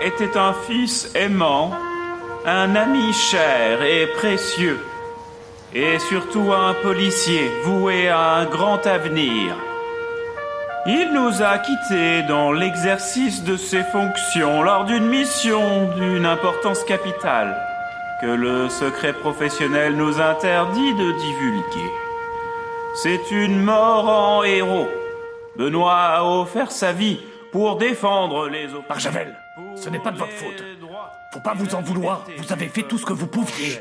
était un fils aimant, un ami cher et précieux, et surtout un policier voué à un grand avenir. Il nous a quittés dans l'exercice de ses fonctions lors d'une mission d'une importance capitale que le secret professionnel nous interdit de divulguer. C'est une mort en héros. Benoît a offert sa vie pour défendre les autres. Barjavel, ce n'est pas de votre faute. Faut pas vous en vouloir. Vous avez fait tout ce que vous pouviez.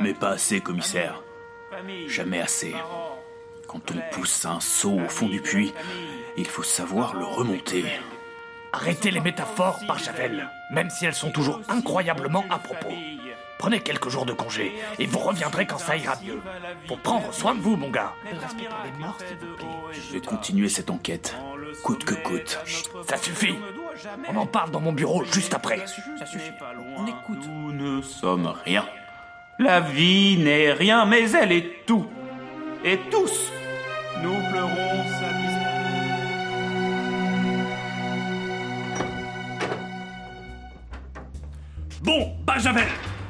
Mais pas assez, commissaire. Jamais assez. Quand on pousse un seau au fond du puits, il faut savoir le remonter. Arrêtez les métaphores, Barjavel, même si elles sont toujours incroyablement à propos. Prenez quelques jours de congé et vous reviendrez quand ça ira mieux. Pour prendre soin de vous, mon gars. Je vais continuer cette enquête, coûte que coûte. Ça suffit. On en parle dans mon bureau juste après. Ça suffit. On écoute. Nous ne sommes rien. La vie n'est rien, mais elle est tout. Et tous, nous pleurons sa Bon, Benjamin,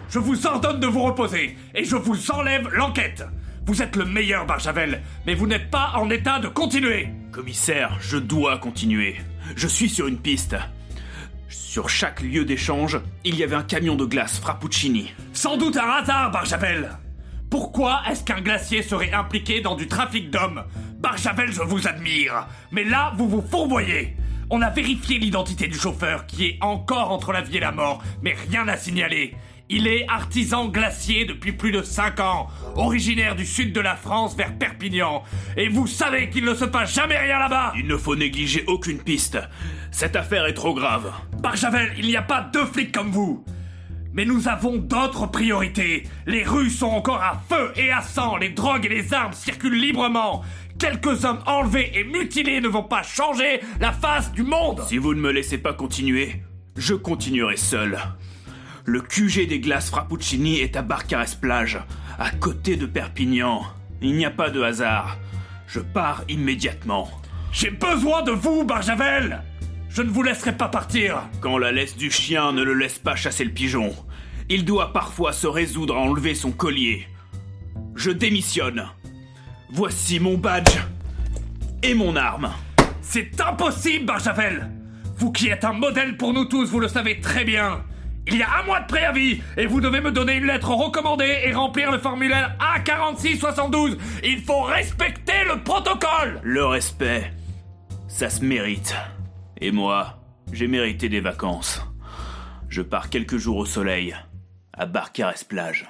je vous ordonne de vous reposer et je vous enlève l'enquête. Vous êtes le meilleur, Barjavel, mais vous n'êtes pas en état de continuer. Commissaire, je dois continuer. Je suis sur une piste. Sur chaque lieu d'échange, il y avait un camion de glace Frappuccini. Sans doute un hasard, Barjavel. Pourquoi est-ce qu'un glacier serait impliqué dans du trafic d'hommes? Barjavel, je vous admire, mais là, vous vous fourvoyez. On a vérifié l'identité du chauffeur, qui est encore entre la vie et la mort, mais rien à signaler. Il est artisan glacier depuis plus de 5 ans, originaire du sud de la France vers Perpignan. Et vous savez qu'il ne se passe jamais rien là-bas Il ne faut négliger aucune piste. Cette affaire est trop grave. Barjavel, il n'y a pas deux flics comme vous. Mais nous avons d'autres priorités. Les rues sont encore à feu et à sang, les drogues et les armes circulent librement. Quelques hommes enlevés et mutilés ne vont pas changer la face du monde. Si vous ne me laissez pas continuer, je continuerai seul. Le QG des glaces Frappuccini est à Barcarès-Plage, à côté de Perpignan. Il n'y a pas de hasard. Je pars immédiatement. J'ai besoin de vous, Barjavel Je ne vous laisserai pas partir Quand la laisse du chien ne le laisse pas chasser le pigeon, il doit parfois se résoudre à enlever son collier. Je démissionne. Voici mon badge et mon arme. C'est impossible, Barjavel Vous qui êtes un modèle pour nous tous, vous le savez très bien il y a un mois de préavis et vous devez me donner une lettre recommandée et remplir le formulaire A4672. Il faut respecter le protocole. Le respect, ça se mérite. Et moi, j'ai mérité des vacances. Je pars quelques jours au soleil, à Barcarès-Plage.